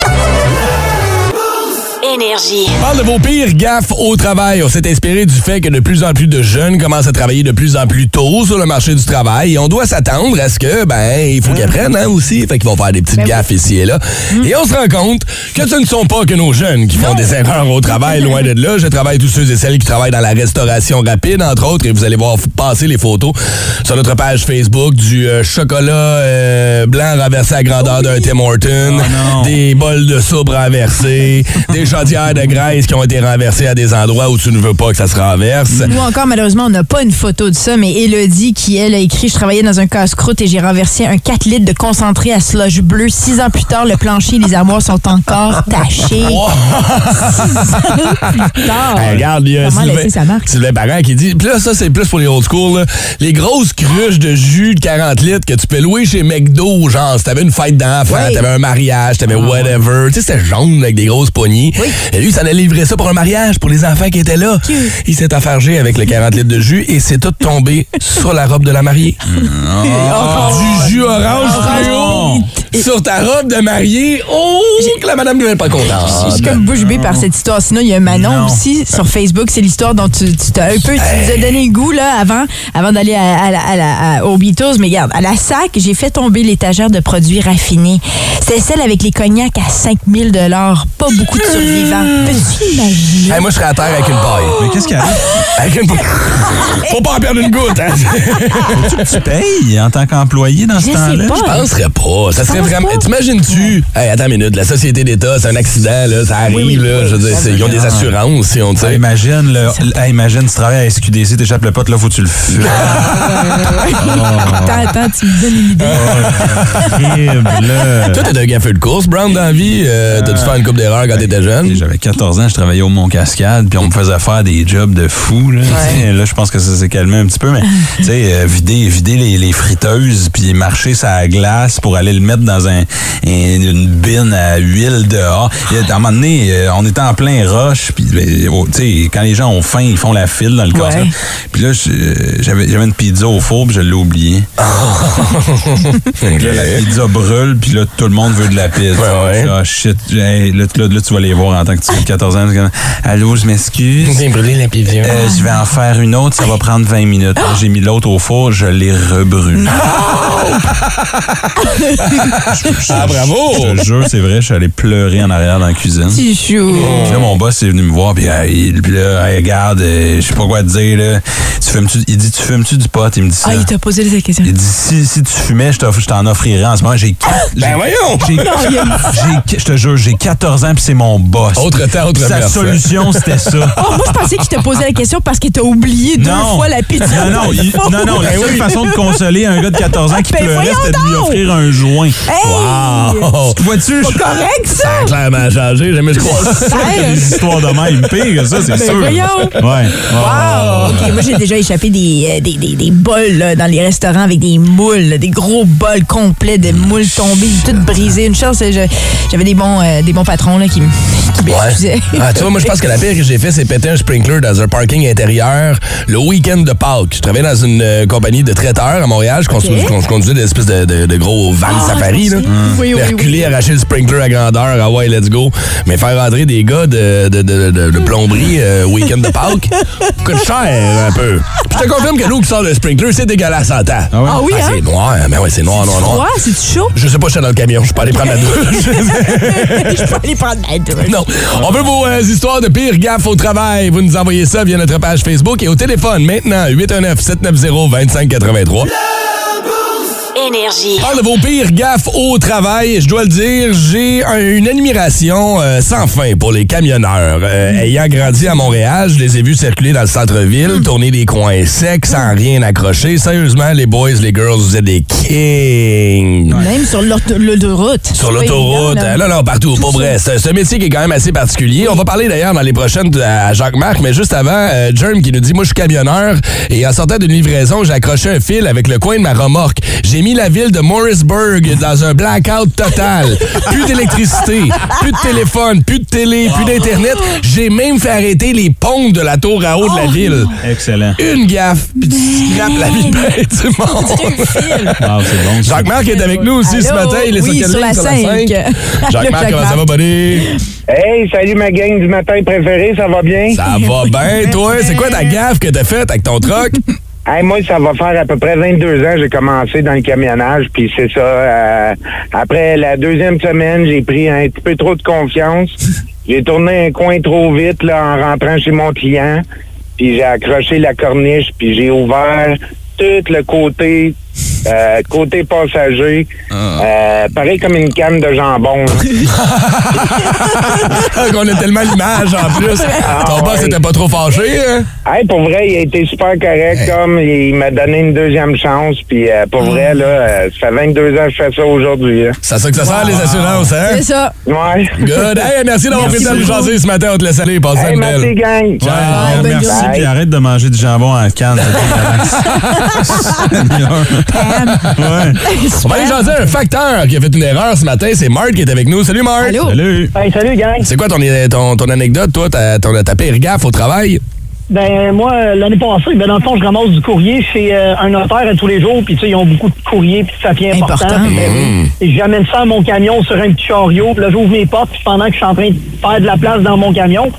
Énergie. On parle de vos pires gaffes au travail. On s'est inspiré du fait que de plus en plus de jeunes commencent à travailler de plus en plus tôt sur le marché du travail. Et on doit s'attendre à ce que, ben, il faut qu'ils apprennent hein, aussi. Fait qu'ils vont faire des petites gaffes ici et là. Et on se rend compte que ce ne sont pas que nos jeunes qui font des erreurs au travail, [laughs] loin de là. Je travaille tous ceux et celles qui travaillent dans la restauration rapide, entre autres, et vous allez voir passer les photos sur notre page Facebook du euh, chocolat euh, blanc renversé à grandeur d'un Tim Horton, non. des bols de soupe renversés, des [laughs] de graisse qui ont été renversées à des endroits où tu ne veux pas que ça se renverse. Ou encore, malheureusement, on n'a pas une photo de ça, mais Elodie, qui, elle, a écrit Je travaillais dans un casse-croûte et j'ai renversé un 4 litres de concentré à slush bleu. Six ans plus tard, le plancher et les armoires sont encore tachés. Six ans plus tard. Hey, regarde, il y a Comment Sylvain, laisser sa marque? Sylvain qui dit. Puis là, ça, c'est plus pour les old school. là. Les grosses cruches de jus de 40 litres que tu peux louer chez McDo, genre, si t'avais une fête d'enfant, t'avais un mariage, t'avais whatever. Tu sais, c'était jaune avec des grosses poignées. Et lui, ça allait livrer ça pour un mariage pour les enfants qui étaient là. Il s'est affargé avec le 40 litres de jus et c'est tout tombé [laughs] sur la robe de la mariée. Du jus orange. fluo sur ta robe de mariée. Oh, que la madame devait être pas Je contente. suis comme bouche bée par cette histoire. Sinon, il y a Manon Non. aussi sur Facebook. C'est l'histoire dont tu, tu t'as un peu, tu nous as donné le goût là avant, avant d'aller à, aux Beatles. Mais regarde, à la sac, j'ai fait tomber l'étagère de produits raffinés. C'était celle avec les cognacs à 5000 dollars. Pas beaucoup de survivants. Peux-tu imaginer? Hey, moi, je serais à terre avec une paille. Mais qu'est-ce qu'il y a? Avec une paille. [laughs] Faut pas en perdre une goutte. Hein? Tu payes en tant qu'employé dans ce Je temps-là? Je penserais pas. Ça serait penses vraiment. T'imagines-tu? Hey, attends une minute. La société d'État, c'est un accident, là. Ça arrive, oui, là. oui. Je veux dire, ils ont des assurances, si on Ah, sait. imagine, le, hey, imagine, tu travailles à SQDC, t'échappes le pote, là, faut que tu le fumes. [laughs] Attends, attends, tu me donnes une idée. Horrible, là. Toi, t'es un gaffeux de course, Brown, dans la vie. Euh, T'as-tu fait une coupe d'erreurs quand t'étais jeune? J'avais 14 ans, je travaillais au Mont-Cascade, puis on me faisait faire des jobs de fou. Là, là je pense que ça s'est calmé un petit peu, mais tu sais, euh, vider, vider les, les friteuses, puis marcher sur la glace pour aller le mettre dans un, un- une bine à huile dehors. Et à un moment donné, euh, on était en plein rush, puis ben, oh, tu sais, quand les gens ont faim, ils font la file dans le Ouais. casse. Puis là, j'avais j'avais une pizza au four, puis je l'ai oublié. Puis là, la pizza brûle, puis là, tout le monde veut de la pizza. Ouais, ouais. Ah, shit. Hey, là, là, là, tu vas les voir en tant que tu as 14 ans. Allô, je m'excuse. J'ai brûlé la pizza. Euh, je vais en faire une autre, ça va prendre 20 minutes. J'ai mis l'autre au four, je l'ai rebrûlé. [laughs] Ah, bravo! Je te jure, c'est vrai, je suis allé pleurer en arrière dans la cuisine. Chou. Puis là, mon boss est venu me voir, puis hey, puis là, hey, regarde, euh, je sais pas quoi te dire, là. Tu fumes-tu, il dit, tu fumes-tu du pot? Il me dit ça. Ah, il t'a posé cette question. Il dit, si, si tu fumais, je t'en offrirais en ce moment. J'ai Ben voyons! j'ai- Je te jure, j'ai 14 ans, puis c'est mon boss. Autre temps, autre Sa solution, c'était ça. [laughs] Oh, moi, je pensais qu'il te posait la question parce qu'il t'a oublié deux Non. fois la pizza. Non, non, il- non, non, la Ben seule façon de consoler un gars de 14 ans qui Ben pleurait, c'était de lui offrir un Hey! Oh! Vois-tu, je- Correct, ça! Clairement changé, jamais je crois. des histoires de même pire que ça, c'est Ben sûr. voyons. Ouais. Wow! Moi, j'ai déjà échappé des, euh, des, des, des bols là, dans les restaurants avec des moules, là, des gros bols complets de moules tombées, toutes brisées. Une chance, j'avais des bons, euh, des bons patrons là, qui, qui m'excusaient. Ouais. Ah, tu vois, moi, je pense que la pire que j'ai fait, c'est péter un sprinkler dans un parking intérieur le week-end de Pâques. Je travaillais dans une euh, compagnie de traiteurs à Montréal. Je, conduisais des espèces de, de- de gros vans Ah, safari. Là. sais. Oui, oui, Reculer, arracher le sprinkler à grandeur. Ah ouais, let's go. Mais faire rentrer des gars de, de, de, de- de plomberie euh, week-end de Pâques [laughs] coûte cher un peu. Puis je te confirme que l'eau qui sort le sprinkler, c'est dégueulasse en temps. Ah ouais? Ah oui, hein? C'est noir. Mais ouais, c'est noir, noir, noir. C'est-tu chaud? Je sais pas, je suis dans le camion. Je pas allé prendre la douche. [laughs] [laughs] je peux aller prendre ma douche. Non. On veut vos euh, histoires de pire gaffe au travail. Vous nous envoyez ça via notre page Facebook et au téléphone maintenant 819-790-2583. Énergie. Parle de vos pires gaffes au travail. Je dois le dire, j'ai un- une admiration euh, sans fin pour les camionneurs. Euh, Ayant grandi à Montréal, je les ai vus circuler dans le centre-ville, tourner des coins secs sans rien accrocher. Sérieusement, les boys, les girls, vous êtes des kings. Même sur l'aut- l'autoroute. Sur l'autoroute, là. là, là, partout, pas vrai. C'est un métier qui est quand même assez particulier. On va parler d'ailleurs dans les prochaines à Jacques Marc, mais juste avant, euh, Germ qui nous dit Moi, je suis camionneur et en sortant d'une livraison, j'ai accroché un fil avec le coin de ma remorque. J'ai mis mis la ville de Morrisburg dans un blackout total. Plus d'électricité, plus de téléphone, plus de télé, plus d'Internet. J'ai même fait arrêter les pompes de la tour à eau de la ville. Excellent. Une gaffe, puis tu scrapes la vie du monde. Ah, c'est bon. Jacques-Marc est avec nous aussi ce matin. Il est Oui, sur la Sur la 5. cinq. [laughs] Jacques-Marc, comment ça va, buddy? Hey, salut ma gang du matin préféré, ça va bien? Ça va [laughs] bien, toi? C'est quoi ta gaffe que t'as faite avec ton truck? [laughs] Hey, moi, ça va faire à peu près 22 ans j'ai commencé dans le camionnage, puis c'est ça. euh, après la deuxième semaine, j'ai pris un petit peu trop de confiance. [laughs] J'ai tourné un coin trop vite là, en rentrant chez mon client, puis j'ai accroché la corniche, puis j'ai ouvert tout le côté euh, côté passager, euh, pareil comme une canne de jambon. [laughs] là. On a tellement l'image en plus. Ton boss ouais. était pas trop fâché, hein? Hey, pour vrai, il a été super correct, comme il m'a donné une deuxième chance, puis euh, pour vrai, là, euh, ça fait 22 ans que je fais ça aujourd'hui. là. C'est à ça que ça sert, les assurances, hein? C'est ça. Ouais. Good. Hey, merci d'avoir pris le temps de jaser ce matin. On te laisse aller. Passe Hey, merci, belle. gang. Ouais, merci, puis arrête de manger du jambon en canne. [laughs] [laughs] ouais. [laughs] On va aller jaser un facteur qui a fait une erreur ce matin. C'est Marc qui est avec nous. Salut, Marc. Allô? Salut. Hey, salut, gang. C'est quoi ton, ton, ton anecdote, toi? T'as ton- t'as pire gaffe au travail? Ben, moi, l'année passée, ben, dans le fond, je ramasse du courrier chez euh, un notaire à tous les jours, puis tu sais, ils ont beaucoup de courriers puis de papier important. Important. Que, Mm. J'amène ça à mon camion sur un petit chariot, puis là, j'ouvre mes portes, puis pendant que je suis en train de faire de la place dans mon camion,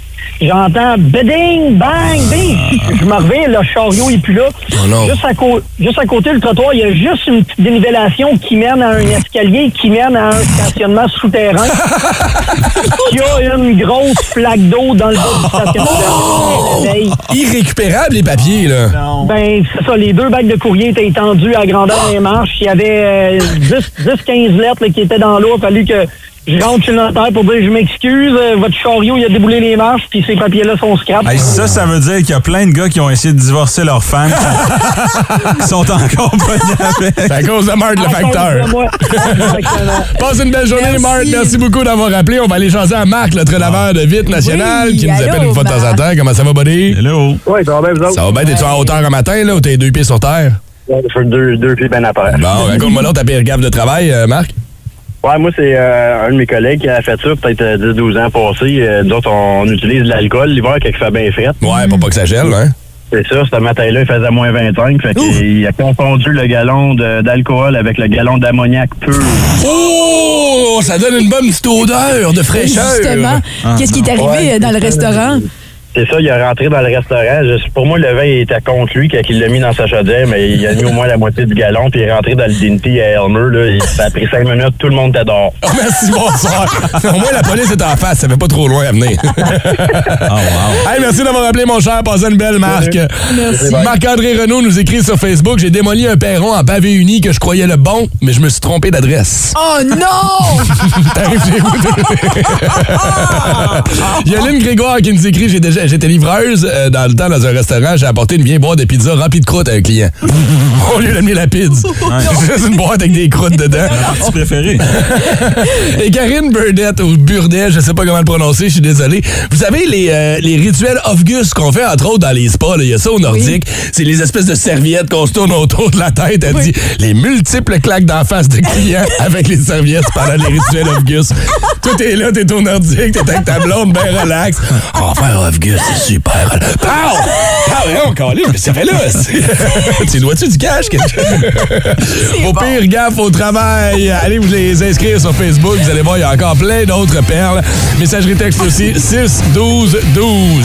j'entends beding, bang, bing. Je me reviens, le chariot est plus là. Oh non. Juste, à juste à côté du trottoir, il y a juste une petite dénivellation qui mène à un escalier qui mène à un stationnement souterrain. [laughs] Il y a une grosse flaque d'eau dans le bas du stationnement. La veille. Irrécupérable, les papiers, là. Ben, c'est ça, les deux bacs de courrier étaient étendus à grandeur des marches. Il y avait euh, 10-15 lettres là, qui étaient dans l'eau. Il a fallu que je rentre chez le notaire pour dire je m'excuse, euh, votre chariot, il a déboulé les marches, puis ces papiers-là sont scrap. Hey, ça, ça veut dire qu'il y a plein de gars qui ont essayé de divorcer leur femme [laughs] qui sont encore avec. C'est à cause de Marc, le À cause facteur. de moi. Exactement. [laughs] Passe une belle journée. Marc. Merci beaucoup d'avoir appelé. On va aller jaser à Marc, le laveur de vitre national, Oui, qui nous appelle une fois de temps en temps. Comment ça va, buddy? Hello. Ouais, ça va bien, vous autres? Ça va bien? T'es-tu en hauteur un matin, là, ou t'es deux pieds sur terre? Ouais, je fais deux, deux pieds ben après. Bon, raconte-moi là ta pire gaffe de travail, euh, Marc. Ouais, moi, c'est euh, un de mes collègues qui a fait ça peut-être euh, 10-12 ans passés. Euh, nous autres, on utilise de l'alcool l'hiver quand il fait bien frais. Ouais, pour pas que ça gèle, hein? C'est ça, ce matin-là, il faisait moins 25. Fait qu'il a confondu le gallon d'alcool avec le gallon d'ammoniac pur. Oh! Ça donne une bonne petite odeur de fraîcheur. Justement, qu'est-ce qui est arrivé Ouais, euh, dans le restaurant? C'est ça, il est rentré dans le restaurant. Je- pour moi, le vin était contre lui quand il l'a mis dans sa chaudière, mais il a mis au moins la moitié du gallon, puis il est rentré dans le Dinty à Elmer. Là, il, ça a pris cinq minutes, tout le monde dehors. Oh, merci, bonsoir. Au moins, la police est en face. Ça fait pas trop loin à venir. [laughs] Oh, wow. Hey, merci d'avoir appelé, mon cher. Passez une belle marque. Merci. Marc-André Renault nous écrit sur Facebook J'ai démoli un perron en pavé uni que je croyais le bon, mais je me suis trompé d'adresse. Oh non! [laughs] T'arrives chez vous. [laughs] Il y a Lynn Grégoire qui nous écrit J'ai déjà- J'étais livreuse euh, dans le temps dans un restaurant. J'ai apporté une vieille boîte de pizza remplie de croûtes à un client. [laughs] Au lieu d'amener la pizza. [laughs] Juste une boîte avec des croûtes dedans. Tu préféré? [laughs] Et Karine Burdette, ou Burdet, je sais pas comment le prononcer, je suis désolé. Vous savez, les, euh, les rituels Off-Gus qu'on fait, entre autres, dans les spas, il y a ça au Nordique, c'est les espèces de serviettes qu'on se tourne autour de la tête. Elle dit les multiples claques d'en face de clients avec les serviettes pendant les rituels Off-Gus. Toi, t'es là, t'es au Nordique, t'es avec ta blonde, ben relax. On va faire C'est super. Pow! Ouais, on calait, mais ça fait là. c'est- [laughs] tu dois-tu du cash? Au pire, gaffe au travail. Allez vous les inscrire sur Facebook. Vous allez voir, il y a encore plein d'autres perles. Messagerie texte aussi 6 12 12.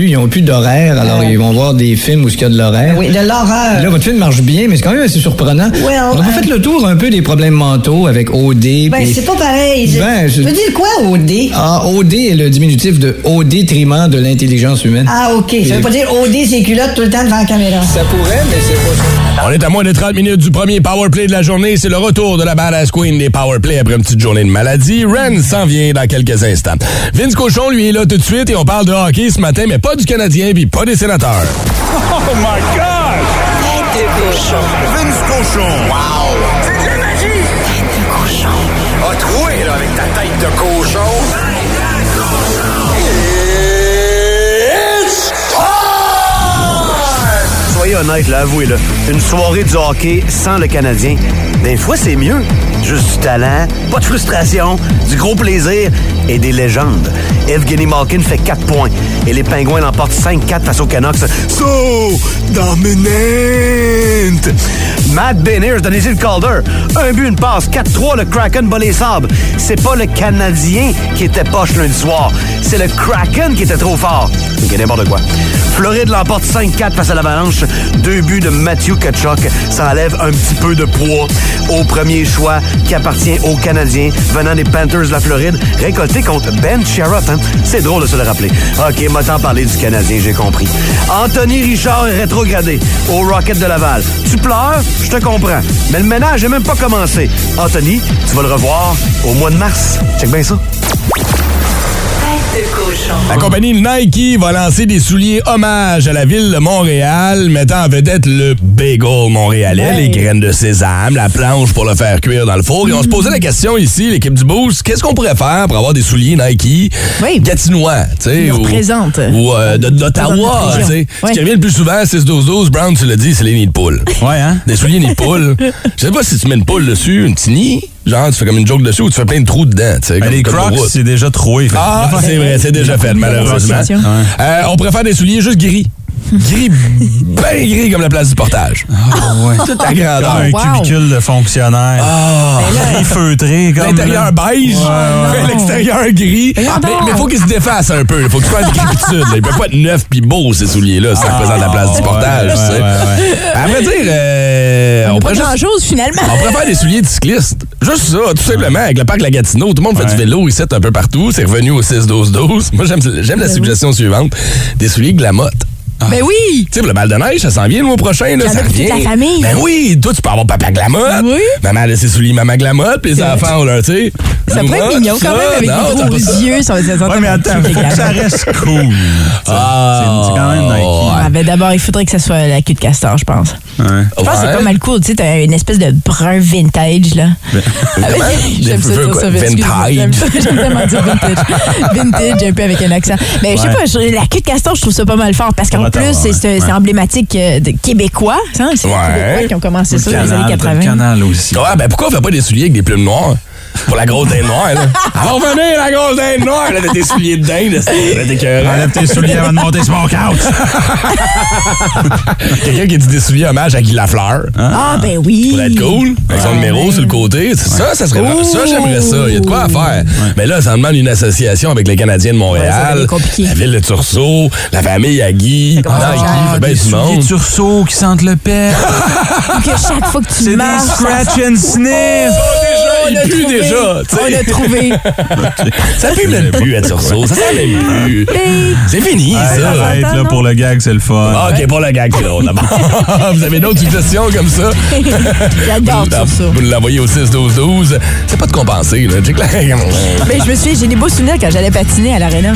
ils ont plus d'horaire, alors? Ouais. ils vont voir des films où il y a de l'horaire. Oui, de l'horreur. Là, votre film marche bien, mais c'est quand même assez surprenant. Well, On a pas euh, fait le tour un peu des problèmes mentaux avec OD. Ben, c'est pas pareil. Je- Ben, je- veux dire quoi, OD? Ah, OD est le diminutif de au détriment de l'intelligence humaine. Ah, OK. Ça veut pas dire OD ses culottes tout le temps devant la caméra. Ça pourrait, mais c'est pas ça. On est à moins de 30 minutes du premier Powerplay de la journée. C'est le retour de la badass queen des Powerplay après une petite journée de maladie. Ren s'en vient dans quelques instants. Vince Cochon, lui, est là tout de suite et on parle de hockey ce matin, mais pas du Canadien puis pas des sénateurs. Oh my God! Tête de cochon. Vince cochon. Wow! C'est de la magie! Tête de cochon. A troué, là, avec ta tête de cochon. Tête de cochon. It's Soyez honnête, là, avouez, là. Une soirée du hockey sans le Canadien, des fois, c'est mieux. Juste du talent, pas de frustration, du gros plaisir et des légendes. Evgeny Malkin fait 4 points et les Pingouins l'emportent 5-4 face aux Canucks. So dominant! Matt Beniers de Nathan Calder. Un but, une passe. 4-3, le Kraken bat les sables. C'est pas le Canadien qui était poche lundi soir. C'est le Kraken qui était trop fort. Ok, n'importe quoi. Floride l'emporte 5-4 face à l'Avalanche. Deux buts de Matthew Kachuk. Ça enlève un petit peu de poids au premier choix qui appartient aux Canadiens venant des Panthers de la Floride, contre Ben Sherratt. Hein? C'est drôle de se le rappeler. OK, m'a tant parlé du Canadien, j'ai compris. Anthony Richard est rétrogradé au Rocket de Laval. Tu pleures? Je te comprends. Mais le ménage n'est même pas commencé. Anthony, tu vas le revoir au mois de mars. Check bien ça. La compagnie Nike va lancer des souliers hommage à la ville de Montréal, mettant en vedette le bagel montréalais, les graines de sésame, la planche pour le faire cuire dans le four. Et on se posait la question ici, l'équipe du Boost, qu'est-ce qu'on pourrait faire pour avoir des souliers Nike gatinois, tu sais, ou, représentent. ou euh, de- d'Ottawa, tu sais. Ce qui revient le plus souvent, 6-12-12, Brown, tu l'as dit, c'est les nids de poule. Ouais, hein? Des souliers nids de poule. Je sais pas si tu mets une poule dessus, un petit nid, genre tu fais comme une joke dessus ou tu fais plein de trous dedans, tu sais. Ben, comme- les comme Crocs, route. c'est déjà troué. Fait que- Ah, c'est vrai, c'est déjà fait, malheureusement. Ouais. Euh, on préfère des souliers juste gris. Gris, bien gris comme la place du portage. [laughs] Toute la grandeur. Un Wow. cubicule de fonctionnaire. Ah. Gris feutré, [laughs] comme. L'intérieur beige, Ouais, ouais. l'extérieur gris. Mais il faut qu'il se défasse un peu. Il faut qu'il soit de gripitude. Il peut pas être neuf puis beau, ces souliers-là, si ça représente la place du portage. ouais, ouais, ouais. À vrai dire, euh, on Pas pourrait juste- grand-chose, finalement. on préfère des souliers de cycliste. Juste ça, tout simplement. Avec le parc La Gatineau, tout le monde fait du vélo ici un peu partout. C'est revenu au 6-12-12. Moi, j'aime j'aime la suggestion suivante. Des souliers glamotte. Ben oui! Tu sais, le bal de neige, ça s'en vient le mois prochain. Là, ça toute la famille. Ben oui, toi, tu peux avoir papa glamotte. Oui. Maman a ses souliers maman glamotte, puis les enfants ont leur, tu sais. Ça pourrait être mignon quand même avec t'as gros ça. yeux. Ça être Ouais, mais attends, faut que ça reste cool. Ah, C'est quand même Nike. Ah, ben d'abord, il faudrait que ça soit la queue de castor, je pense. Ouais. Je pense que c'est pas mal cool. Tu sais, t'as une espèce de brun vintage, là. Ah, Comment? J'aime ça dire ça. vintage? J'aime [laughs] j'aime tellement dire vintage. Vintage, un peu avec un accent. Mais je sais pas, la queue de castor, je trouve ça pas mal fort parce qu'en Pour plus, c'est ouais. c'est- c'est Ouais. emblématique euh, de québécois. hein, C'est les. Québécois qui ont commencé ça dans les années Canal, t'as le 80. canal aussi. Ouais, ben pourquoi on fait pas des souliers avec des plumes noires? Pour la grosse dinde noire, là. [laughs] Alors venez, la grosse dinde noire! Là, t'as des souliers de dinde, c'est écœurant. Enlève tes souliers avant de monter sur mon couch. [laughs] Quelqu'un qui dit des souliers hommage à Guy Lafleur. Ah, ben oui. Pour être cool, avec son numéro sur le côté. Ça, ça serait ça, j'aimerais ça. Il y a de quoi à faire. Mais là, ça demande une association avec les Canadiens de Montréal, la ville de Tursault, la famille à Guy. Nike, faire fait bien des du de sursaut qui sentent le pet. [laughs] Que chaque fois que tu C'est des marches. ça- scratch and sniff. Il on a pue trouvé. Déjà. On a trouvé. [laughs] Ça pue même plus à Tursault. Ça sent même plus. C'est fini, Hey, ça. arrête, là, pour le gag, c'est le fun. Ah, OK, pour le gag, c'est drôle. [laughs] Vous avez d'autres suggestions comme ça? [laughs] J'adore ça. Vous l'envoyez au 6-12-12. C'est pas de compenser, là. La- Mais je me souviens, j'ai des beaux souvenirs quand j'allais patiner à l'aréna.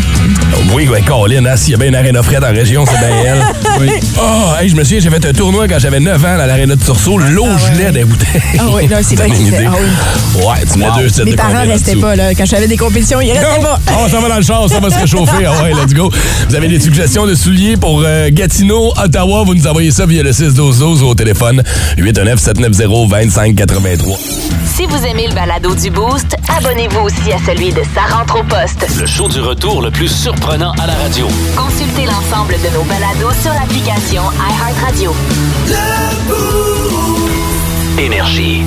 Oui, ouais, Colin, hein, s'il y a bien une aréna frette en région, c'est bien elle. Oui. Oh, hey, je me souviens, j'ai fait un tournoi quand j'avais 9 ans à l'aréna de Tursault. L'eau gelait des bouteilles. Ah oui, non, c'est vrai ah Ouais, tu mets deux sets Mes de parents restaient pas, là. Quand j'avais des compétitions, ils restaient pas. Oh, ça va dans le char, ça va se réchauffer. Ah ouais, let's go. Vous avez des suggestions de souliers pour euh, Gatineau, Ottawa, vous nous envoyez ça via le 612 ou au téléphone 819-790-2583. Si vous aimez le balado du Boost, abonnez-vous aussi à celui de Sa rentre au poste. Le show du retour le plus surprenant à la radio. Consultez l'ensemble de nos balados sur l'application iHeartRadio. Énergie.